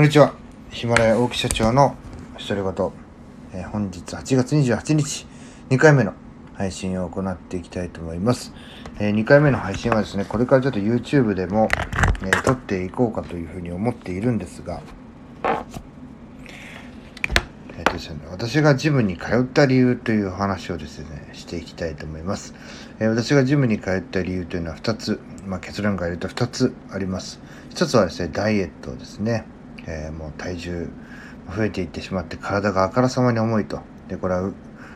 こんにちは。ヒマラヤ大木社長の独り言。えー本日8月28日、2回目の配信を行っていきたいと思います。え2回目の配信はですね、これからちょっと YouTube でも、えー撮っていこうかというふうに思っているんですが、えーとですね、私がジムに通った理由という話をですね、していきたいと思います。えー私がジムに通った理由というのは2つ、まあ、結論から言うと2つあります。1つはですね、ダイエットですね。えーもう体重増えていってしまって体があからさまに重いと。で、これは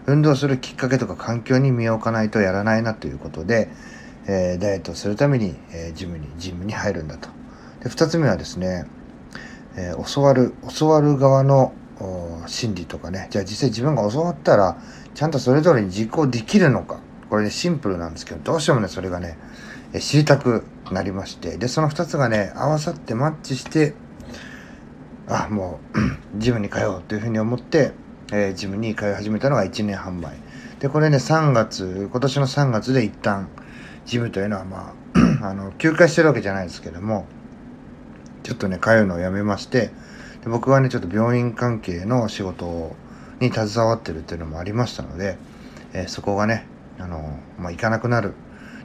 運動するきっかけとか環境に身を置かないとやらないなということで、えーダイエットするために、えージムに、ジムに入るんだと。で、2つ目はですね、え教わる、教わる側の心理とかね、じゃあ実際自分が教わったら、ちゃんとそれぞれに実行できるのか。これね、シンプルなんですけど、どうしてもね、それがね、知りたくなりまして、で、その2つがね、合わさってマッチして、あ、もう、ジムに通おうというふうに思って、えージムに通い始めたのが1年半前。で、これね、3月、今年の3月で一旦、ジムというのはまあ、あの、休会してるわけじゃないですけども、ちょっとね、通うのをやめまして、で僕はね、ちょっと病院関係の仕事に携わってるっていうのもありましたので、えーそこがね、あの、まあ、行かなくなる、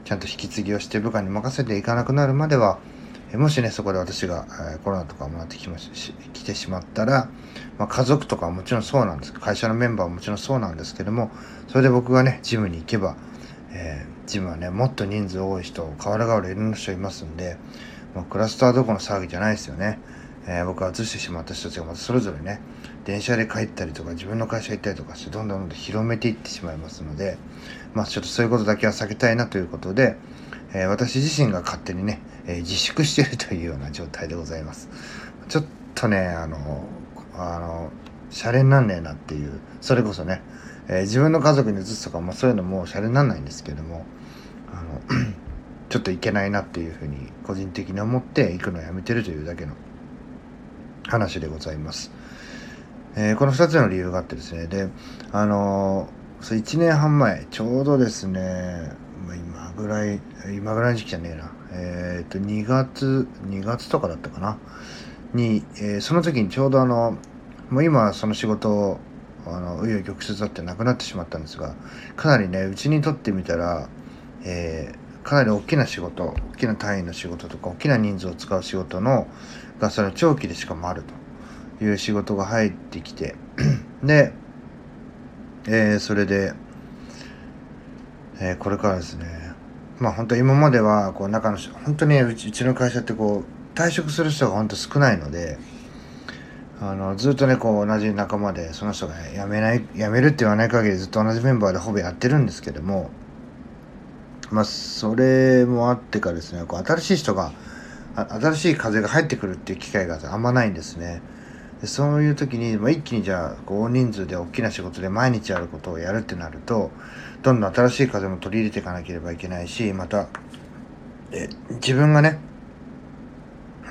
ちゃんと引き継ぎをして部下に任せていかなくなるまでは、もしね、そこで私が、えコロナとかもらってきましし来てしまったら、まあ、家族とかはもちろんそうなんです会社のメンバーはもちろんそうなんですけども、それで僕がね、ジムに行けば、えージムはね、もっと人数多い人、変わら変わらいろんな人いますんで、まあクラスターどこの騒ぎじゃないですよね。えー僕が移してしまった人たちがまたそれぞれね、電車で帰ったりとか、自分の会社行ったりとかして、どんどんどんどん広めていってしまいますので、まあちょっとそういうことだけは避けたいなということで、えー私自身が勝手にね、えー自粛してるというような状態でございます。ちょっとね、あの、あの、シャレになんねえなっていう、それこそね、えー自分の家族に移すとか、まあそういうのもシャレになんないんですけども、あの、ちょっといけないなっていうふうに個人的に思って行くのをやめてるというだけの話でございます。えーこの2つの理由があってですね、で、あのそ1年半前、ちょうどですね、今ぐらい、今ぐらいの時期じゃねえな、えっ、と、2月、2月とかだったかな、に、えーその時にちょうどあの、もう今その仕事を、あの、紆余曲折あってなくなってしまったんですが、かなりね、うちにとってみたら、えーかなり大きな仕事、大きな単位の仕事とか、大きな人数を使う仕事の、が、それは長期でしかもあると。いう仕事が入ってきて、で、えーそれで、えーこれからですね、まあ本当今までは、こう中の人、本当にうちうちの会社ってこう、退職する人が本当少ないので、あの、ずっとね、こう同じ仲間で、その人が辞めない、辞めるって言わない限りずっと同じメンバーでほぼやってるんですけども、まあそれもあってかですね、こう新しい人が、新しい風が入ってくるっていう機会があんまないんですね。でそういう時に、まあ、一気にじゃあ大人数で大きな仕事で毎日やることをやるってなるとどんどん新しい風も取り入れていかなければいけないしまたえ自分がね、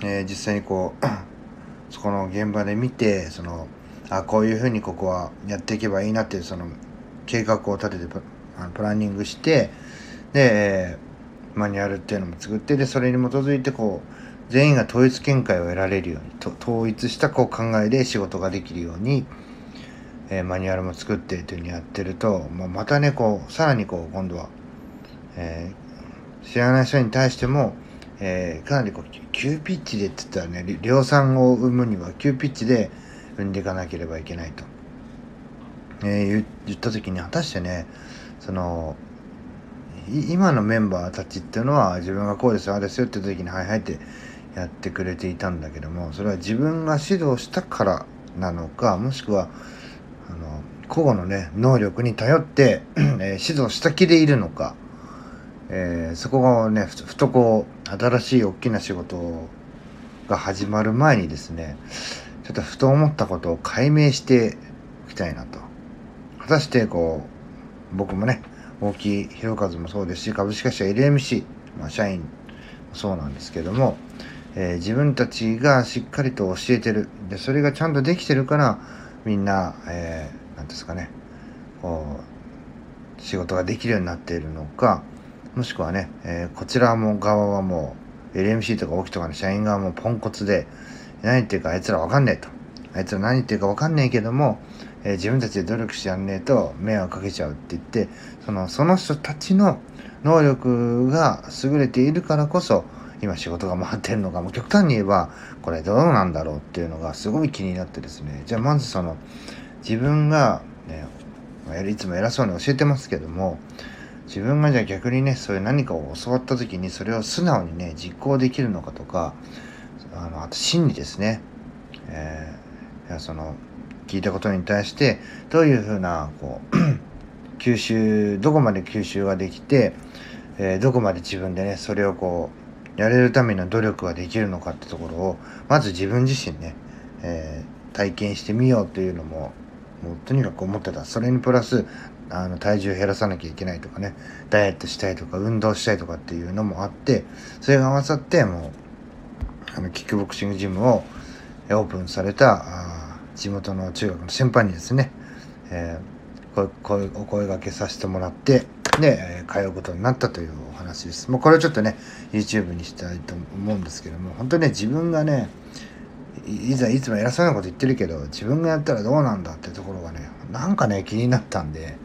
えー実際にこう そこの現場で見てそのあこういうふうにここはやっていけばいいなっていうその計画を立ててプあのプランニングしてで、えーマニュアルっていうのも作ってでそれに基づいてこう全員が統一見解を得られるようにと統一したこう考えで仕事ができるように、えーマニュアルも作ってというふうにやってると、まあ、またねこうさらにこう今度は、えー知らない人に対しても、えーかなりこう急ピッチでって言ったらね量産を生むには急ピッチで生んでいかなければいけないと、え言った時に果たしてねその今のメンバーたちっていうのは自分がこうですああですよって時にはいはいってやってくれていたんだけどもそれは自分が指導したからなのかもしくはあの個々のね能力に頼って、えー指導した気でいるのか、えーそこがねふとこう新しい大きな仕事が始まる前にですねちょっとふと思ったことを解明しておきたいなと。果たしてこう僕もね大木弘和もそうですし株式会社 LMC、まあ、社員もそうなんですけども、えー自分たちがしっかりと教えてるでそれがちゃんとできてるからみんな何、えー、ですかねこう仕事ができるようになっているのかもしくはね、えーこちらも側はもう LMC とか大木とかの社員側もポンコツで、何言ってるかあいつらわかんねえと。あいつら何言ってるかわかんねえけども、えー、自分たちで努力してやんねえと迷惑かけちゃうって言って、その、その人たちの能力が優れているからこそ、今仕事が回ってるのかも極端に言えばこれどうなんだろうっていうのがすごい気になってですね。じゃあまずその自分がねいつも偉そうに教えてますけども自分がじゃあ逆にねそういう何かを教わった時にそれを素直にね実行できるのかとかあのあと心理ですね、えー、いやその聞いたことに対してどういうふうなこう 吸収どこまで吸収ができて、えー、どこまで自分でねそれをこうやれるための努力ができるのかってところをまず自分自身ね、えー、体験してみようというのももうとにかく思ってた。それにプラスあの体重減らさなきゃいけないとかねダイエットしたいとか運動したいとかっていうのもあってそれが合わさってもうあのキックボクシングジムをオープンされたあ地元の中学の先輩にですね、えー、こお声がけさせてもらってで、通うことになったというお話です。もうこれをちょっとね YouTube にしたいと思うんですけども本当にね自分がねいざいつも偉そうなこと言ってるけど自分がやったらどうなんだってところがねなんかね気になったんで、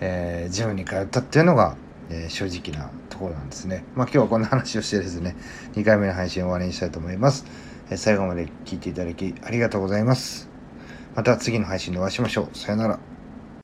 えー、ジムに通ったっていうのが、えー、正直なところなんですね。まあ今日はこんな話をしてですね2回目の配信を終わりにしたいと思います、えー、最後まで聞いていただきありがとうございます。また次の配信でお会いしましょう。さよなら。